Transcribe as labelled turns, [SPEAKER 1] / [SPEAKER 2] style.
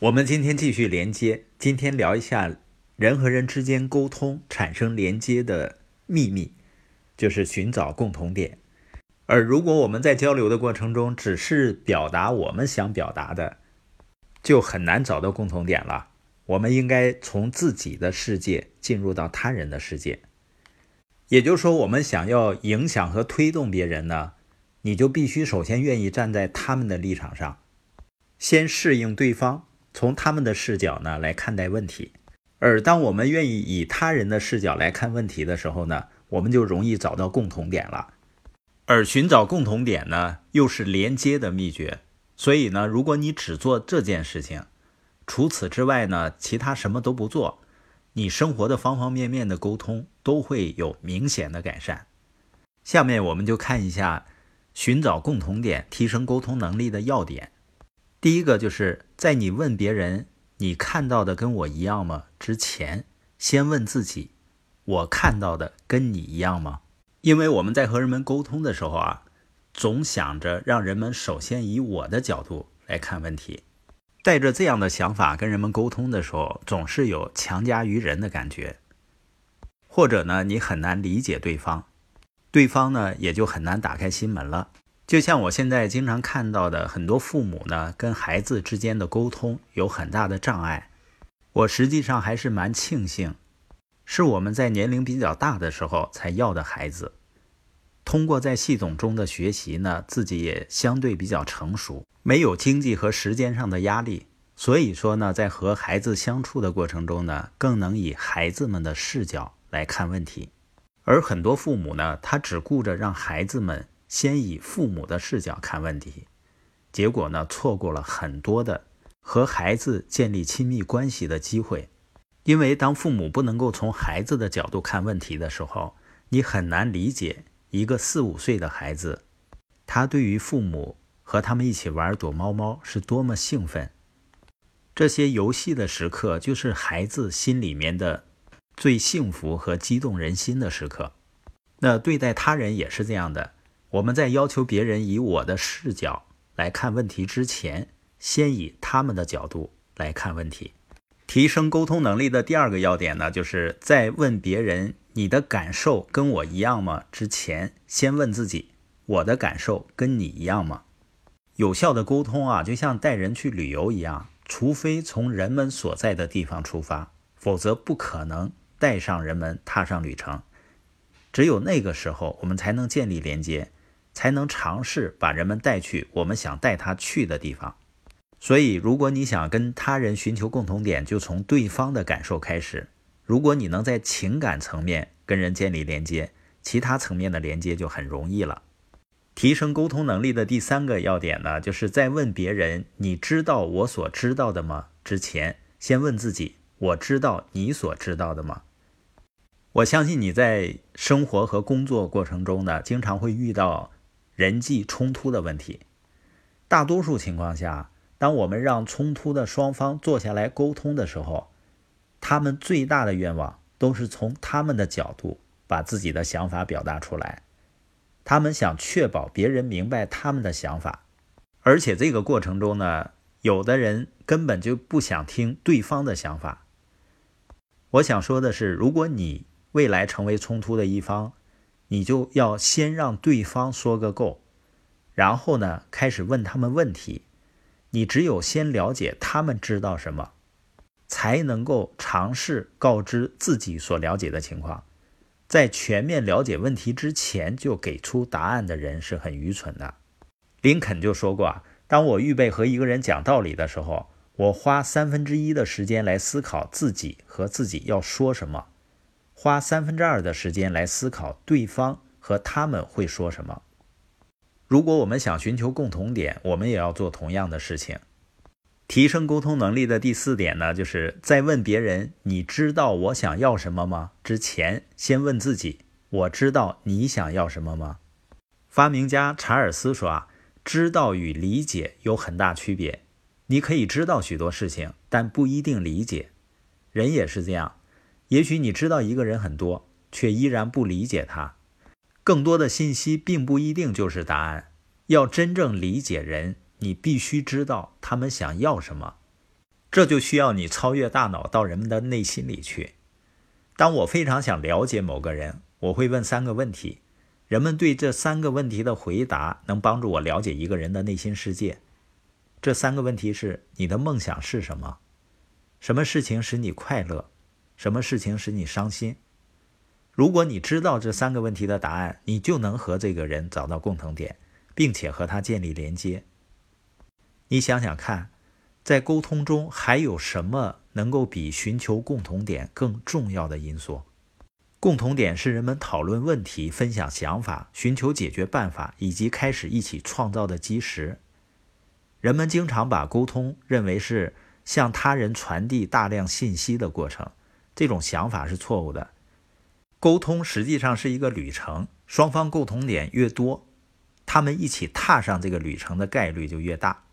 [SPEAKER 1] 我们今天继续连接，今天聊一下人和人之间沟通产生连接的秘密，就是寻找共同点。而如果我们在交流的过程中只是表达我们想表达的，就很难找到共同点了。我们应该从自己的世界进入到他人的世界，也就是说，我们想要影响和推动别人呢，你就必须首先愿意站在他们的立场上，先适应对方。从他们的视角呢来看待问题，而当我们愿意以他人的视角来看问题的时候呢，我们就容易找到共同点了。而寻找共同点呢，又是连接的秘诀。所以呢，如果你只做这件事情，除此之外呢，其他什么都不做，你生活的方方面面的沟通都会有明显的改善。下面我们就看一下寻找共同点、提升沟通能力的要点。第一个就是在你问别人“你看到的跟我一样吗”之前，先问自己：“我看到的跟你一样吗？”因为我们在和人们沟通的时候啊，总想着让人们首先以我的角度来看问题，带着这样的想法跟人们沟通的时候，总是有强加于人的感觉，或者呢，你很难理解对方，对方呢也就很难打开心门了。就像我现在经常看到的，很多父母呢跟孩子之间的沟通有很大的障碍。我实际上还是蛮庆幸，是我们在年龄比较大的时候才要的孩子。通过在系统中的学习呢，自己也相对比较成熟，没有经济和时间上的压力，所以说呢，在和孩子相处的过程中呢，更能以孩子们的视角来看问题。而很多父母呢，他只顾着让孩子们。先以父母的视角看问题，结果呢，错过了很多的和孩子建立亲密关系的机会。因为当父母不能够从孩子的角度看问题的时候，你很难理解一个四五岁的孩子，他对于父母和他们一起玩躲猫猫是多么兴奋。这些游戏的时刻，就是孩子心里面的最幸福和激动人心的时刻。那对待他人也是这样的。我们在要求别人以我的视角来看问题之前，先以他们的角度来看问题。提升沟通能力的第二个要点呢，就是在问别人“你的感受跟我一样吗”之前，先问自己：“我的感受跟你一样吗？”有效的沟通啊，就像带人去旅游一样，除非从人们所在的地方出发，否则不可能带上人们踏上旅程。只有那个时候，我们才能建立连接。才能尝试把人们带去我们想带他去的地方。所以，如果你想跟他人寻求共同点，就从对方的感受开始。如果你能在情感层面跟人建立连接，其他层面的连接就很容易了。提升沟通能力的第三个要点呢，就是在问别人“你知道我所知道的吗”之前，先问自己：“我知道你所知道的吗？”我相信你在生活和工作过程中呢，经常会遇到。人际冲突的问题，大多数情况下，当我们让冲突的双方坐下来沟通的时候，他们最大的愿望都是从他们的角度把自己的想法表达出来。他们想确保别人明白他们的想法，而且这个过程中呢，有的人根本就不想听对方的想法。我想说的是，如果你未来成为冲突的一方，你就要先让对方说个够，然后呢，开始问他们问题。你只有先了解他们知道什么，才能够尝试告知自己所了解的情况。在全面了解问题之前就给出答案的人是很愚蠢的。林肯就说过啊，当我预备和一个人讲道理的时候，我花三分之一的时间来思考自己和自己要说什么。花三分之二的时间来思考对方和他们会说什么。如果我们想寻求共同点，我们也要做同样的事情。提升沟通能力的第四点呢，就是在问别人“你知道我想要什么吗”之前，先问自己：“我知道你想要什么吗？”发明家查尔斯说：“啊，知道与理解有很大区别。你可以知道许多事情，但不一定理解。人也是这样。”也许你知道一个人很多，却依然不理解他。更多的信息并不一定就是答案。要真正理解人，你必须知道他们想要什么。这就需要你超越大脑，到人们的内心里去。当我非常想了解某个人，我会问三个问题，人们对这三个问题的回答能帮助我了解一个人的内心世界。这三个问题是：你的梦想是什么？什么事情使你快乐？什么事情使你伤心？如果你知道这三个问题的答案，你就能和这个人找到共同点，并且和他建立连接。你想想看，在沟通中还有什么能够比寻求共同点更重要的因素？共同点是人们讨论问题、分享想法、寻求解决办法以及开始一起创造的基石。人们经常把沟通认为是向他人传递大量信息的过程，这种想法是错误的。沟通实际上是一个旅程，双方共同点越多，他们一起踏上这个旅程的概率就越大。